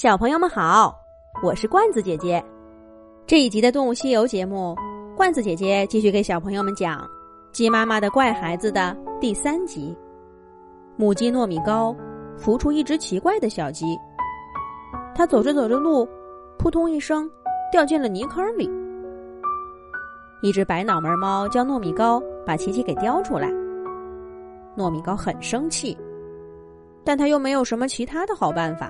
小朋友们好，我是罐子姐姐。这一集的《动物西游》节目，罐子姐姐继续给小朋友们讲《鸡妈妈的怪孩子》的第三集。母鸡糯米糕孵出一只奇怪的小鸡，它走着走着路，扑通一声掉进了泥坑里。一只白脑门猫叫糯米糕把琪琪给叼出来。糯米糕很生气，但他又没有什么其他的好办法。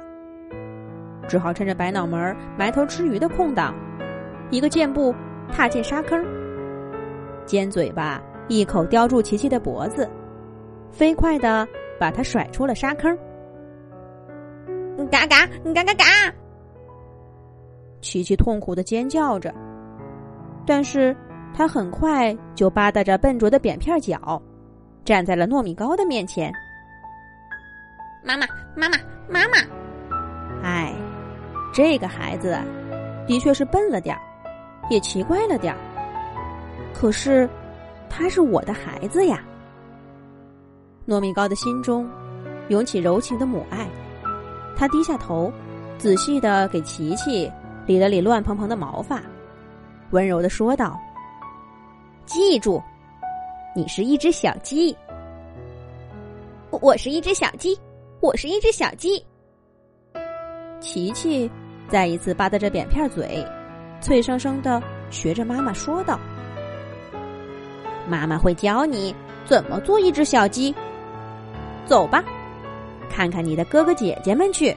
只好趁着白脑门埋头吃鱼的空档，一个箭步踏进沙坑，尖嘴巴一口叼住琪琪的脖子，飞快的把它甩出了沙坑。嘎嘎嘎嘎嘎！琪琪痛苦的尖叫着，但是他很快就吧嗒着笨拙的扁片脚，站在了糯米糕的面前。妈妈，妈妈，妈妈！哎。这个孩子的确是笨了点儿，也奇怪了点儿。可是，他是我的孩子呀。糯米糕的心中涌起柔情的母爱，他低下头，仔细的给琪琪理了理乱蓬蓬的毛发，温柔的说道：“记住，你是一只小鸡。我是一只小鸡，我是一只小鸡。”琪琪。再一次吧嗒着扁片嘴，脆生生的学着妈妈说道：“妈妈会教你怎么做一只小鸡。走吧，看看你的哥哥姐姐们去。”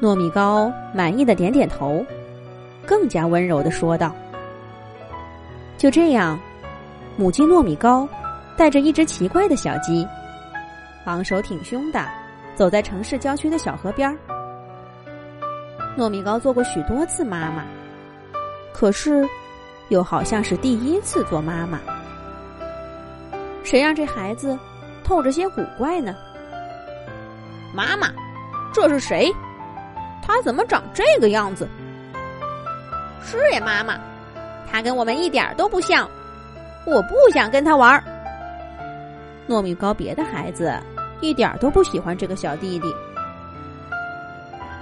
糯米糕满意的点点头，更加温柔的说道：“就这样，母鸡糯米糕带着一只奇怪的小鸡，昂首挺胸的走在城市郊区的小河边儿。”糯米糕做过许多次妈妈，可是，又好像是第一次做妈妈。谁让这孩子透着些古怪呢？妈妈，这是谁？他怎么长这个样子？是呀，妈妈，他跟我们一点都不像，我不想跟他玩。糯米糕别的孩子一点都不喜欢这个小弟弟。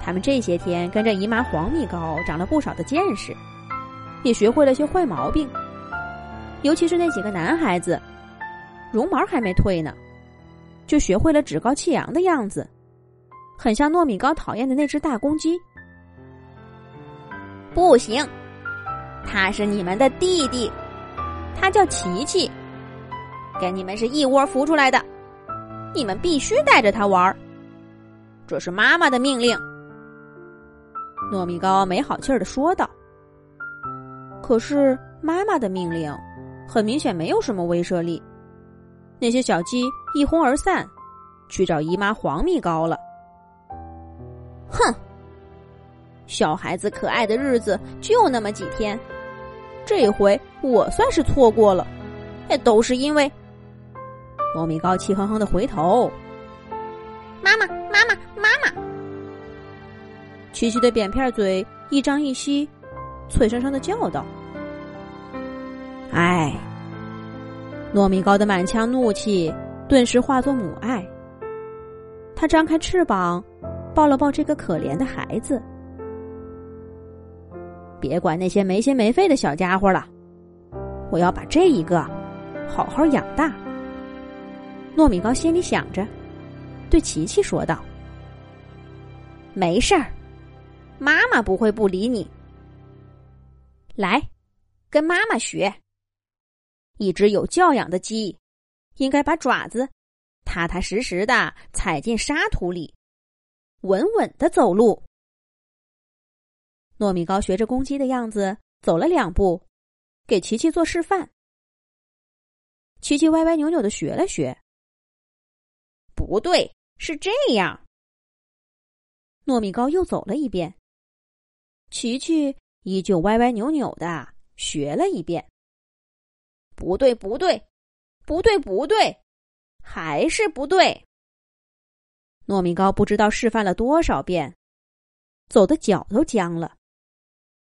他们这些天跟着姨妈黄米糕长了不少的见识，也学会了些坏毛病。尤其是那几个男孩子，绒毛还没退呢，就学会了趾高气扬的样子，很像糯米糕讨厌的那只大公鸡。不行，他是你们的弟弟，他叫琪琪，跟你们是一窝孵出来的，你们必须带着他玩这是妈妈的命令。糯米糕没好气儿的说道：“可是妈妈的命令，很明显没有什么威慑力。那些小鸡一哄而散，去找姨妈黄米糕了。哼，小孩子可爱的日子就那么几天，这回我算是错过了，也都是因为……”糯米糕气哼哼的回头：“妈妈，妈妈，妈妈！”琪琪的扁片嘴一张一吸，脆生生的叫道：“哎！”糯米糕的满腔怒气顿时化作母爱。他张开翅膀，抱了抱这个可怜的孩子。别管那些没心没肺的小家伙了，我要把这一个好好养大。糯米糕心里想着，对琪琪说道：“没事儿。”妈妈不会不理你。来，跟妈妈学。一只有教养的鸡，应该把爪子踏踏实实的踩进沙土里，稳稳的走路。糯米糕学着公鸡的样子走了两步，给琪琪做示范。琪琪歪歪扭扭的学了学。不对，是这样。糯米糕又走了一遍。琪琪依旧歪歪扭扭的学了一遍，不对，不对，不对，不对，还是不对。糯米糕不知道示范了多少遍，走的脚都僵了。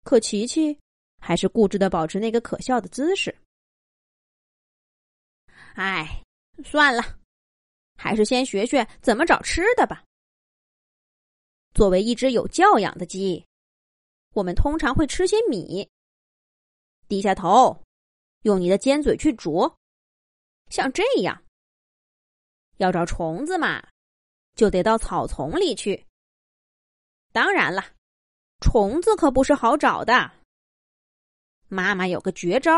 可琪琪还是固执的保持那个可笑的姿势。哎，算了，还是先学学怎么找吃的吧。作为一只有教养的鸡，我们通常会吃些米。低下头，用你的尖嘴去啄，像这样。要找虫子嘛，就得到草丛里去。当然了，虫子可不是好找的。妈妈有个绝招，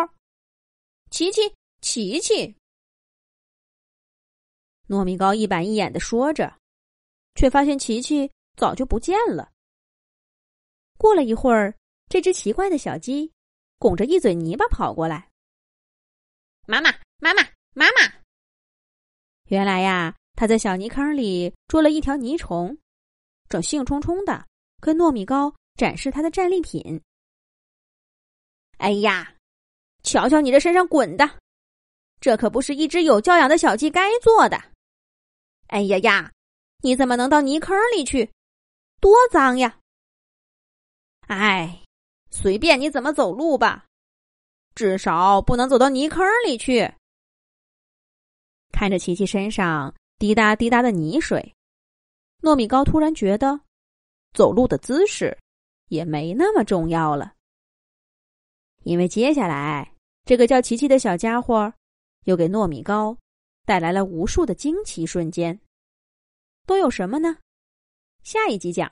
琪琪，琪琪。糯米糕一板一眼的说着，却发现琪琪早就不见了。过了一会儿，这只奇怪的小鸡拱着一嘴泥巴跑过来。妈妈，妈妈，妈妈！原来呀，它在小泥坑里捉了一条泥虫，正兴冲冲的跟糯米糕展示它的战利品。哎呀，瞧瞧你这身上滚的，这可不是一只有教养的小鸡该做的。哎呀呀！你怎么能到泥坑里去？多脏呀！哎，随便你怎么走路吧，至少不能走到泥坑里去。看着琪琪身上滴答滴答的泥水，糯米糕突然觉得，走路的姿势也没那么重要了。因为接下来这个叫琪琪的小家伙，又给糯米糕。带来了无数的惊奇瞬间，都有什么呢？下一集讲。